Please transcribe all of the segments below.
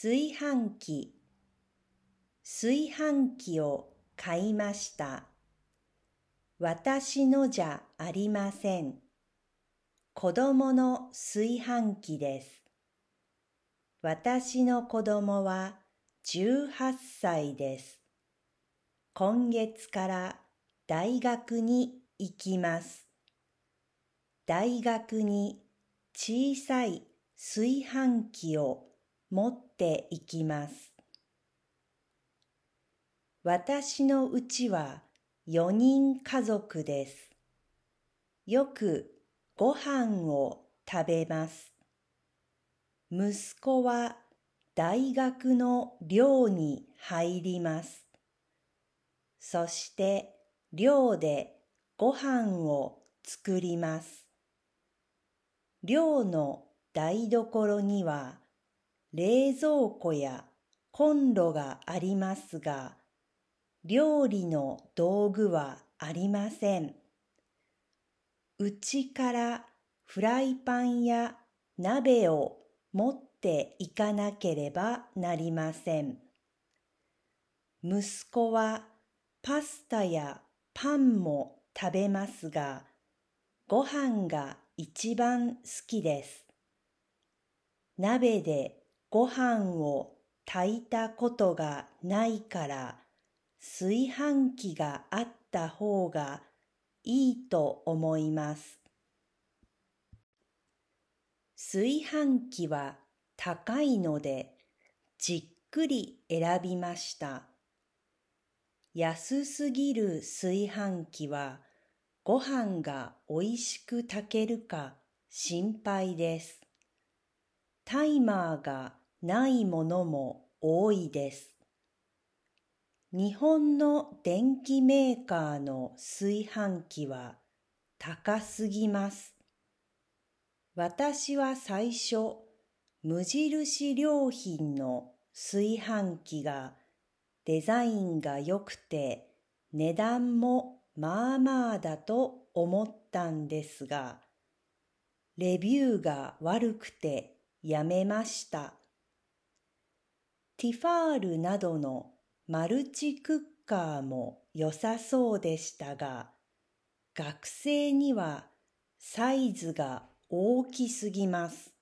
炊飯器炊飯器を買いました。私のじゃありません。子供の炊飯器です。私の子供は18歳です。今月から大学に行きます。大学に小さい炊飯器を持ってて行きます。私のうちは4人家族です。よくご飯を食べます。息子は大学の寮に入ります。そして寮でご飯を作ります。寮の台所には冷蔵庫やコンロがありますが、料理の道具はありません。うちからフライパンや鍋を持っていかなければなりません。息子はパスタやパンも食べますが、ご飯が一番好きです。鍋でご飯を炊いたことがないから、炊飯器があった方がいいと思います。炊飯器は高いのでじっくり選びました。安すぎる炊飯器はご飯がおいしく炊けるか心配です。タイマーがないものも多いです。日本の電機メーカーの炊飯器は高すぎます。私は最初、無印良品の炊飯器がデザインが良くて値段もまあまあだと思ったんですが、レビューが悪くてやめました。ティファールなどのマルチクッカーも良さそうでしたが、学生にはサイズが大きすぎます。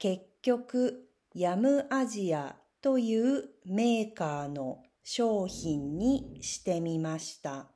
結局、ヤムアジアというメーカーの商品にしてみました。